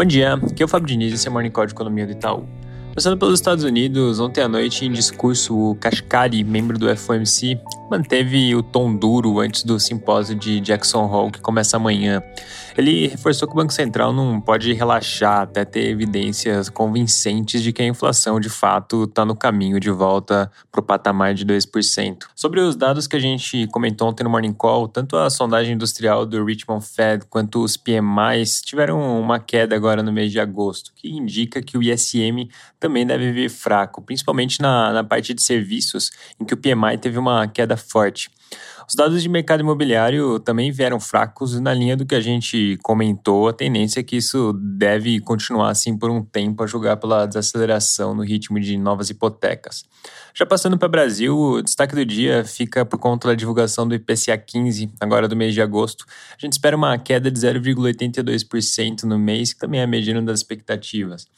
Bom dia, aqui é o Fábio Diniz esse é o Morning Call de Economia do Itaú. Começando pelos Estados Unidos, ontem à noite, em discurso, o Kashkari, membro do FOMC, manteve o tom duro antes do simpósio de Jackson Hole, que começa amanhã. Ele reforçou que o Banco Central não pode relaxar até ter evidências convincentes de que a inflação de fato está no caminho de volta para o patamar de 2%. Sobre os dados que a gente comentou ontem no Morning Call, tanto a sondagem industrial do Richmond Fed quanto os PMIs tiveram uma queda agora no mês de agosto, que indica que o ISM também deve vir fraco, principalmente na, na parte de serviços, em que o PMI teve uma queda forte. Os dados de mercado imobiliário também vieram fracos na linha do que a gente comentou. A tendência é que isso deve continuar assim por um tempo, a julgar pela desaceleração no ritmo de novas hipotecas. Já passando para o Brasil, o destaque do dia fica por conta da divulgação do IPCA 15, agora do mês de agosto. A gente espera uma queda de 0,82% no mês, que também é a medida das expectativas.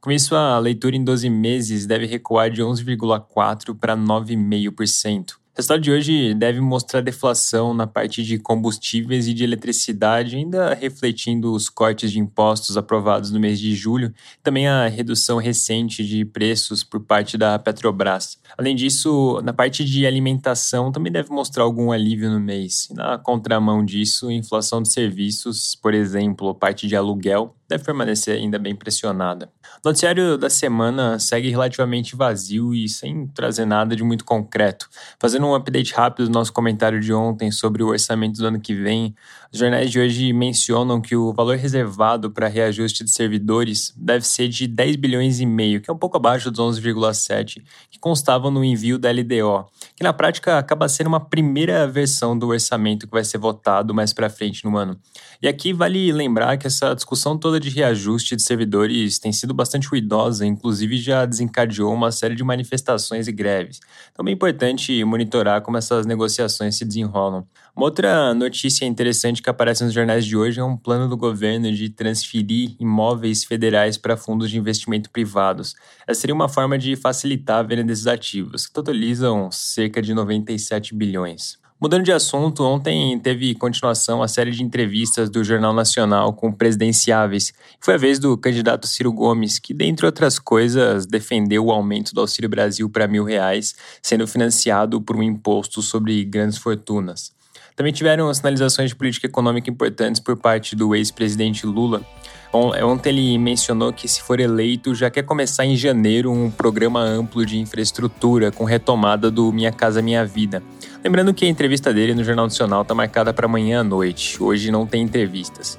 Com isso, a leitura em 12 meses deve recuar de 11,4% para 9,5%. O resultado de hoje deve mostrar deflação na parte de combustíveis e de eletricidade, ainda refletindo os cortes de impostos aprovados no mês de julho, também a redução recente de preços por parte da Petrobras. Além disso, na parte de alimentação também deve mostrar algum alívio no mês. Na contramão disso, inflação de serviços, por exemplo, parte de aluguel, deve permanecer ainda bem pressionada. O noticiário da semana segue relativamente vazio e sem trazer nada de muito concreto. Fazendo um update rápido do nosso comentário de ontem sobre o orçamento do ano que vem, os jornais de hoje mencionam que o valor reservado para reajuste de servidores deve ser de 10 bilhões e meio, que é um pouco abaixo dos 11,7 que constavam no envio da LDO, que na prática acaba sendo uma primeira versão do orçamento que vai ser votado mais para frente no ano. E aqui vale lembrar que essa discussão toda de reajuste de servidores tem sido bastante ruidosa, inclusive já desencadeou uma série de manifestações e greves. Então é importante monitorar como essas negociações se desenrolam. Uma outra notícia interessante que aparece nos jornais de hoje é um plano do governo de transferir imóveis federais para fundos de investimento privados. Essa seria uma forma de facilitar a venda desses ativos, que totalizam cerca de 97 bilhões. Mudando de assunto, ontem teve continuação a série de entrevistas do Jornal Nacional com presidenciáveis. Foi a vez do candidato Ciro Gomes, que, dentre outras coisas, defendeu o aumento do Auxílio Brasil para mil reais, sendo financiado por um imposto sobre grandes fortunas. Também tiveram sinalizações de política econômica importantes por parte do ex-presidente Lula. Ontem ele mencionou que, se for eleito, já quer começar em janeiro um programa amplo de infraestrutura com retomada do Minha Casa Minha Vida. Lembrando que a entrevista dele no Jornal Nacional está marcada para amanhã à noite. Hoje não tem entrevistas.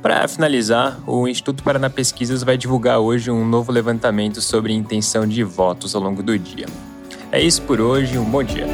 Para finalizar, o Instituto Paraná Pesquisas vai divulgar hoje um novo levantamento sobre intenção de votos ao longo do dia. É isso por hoje, um bom dia.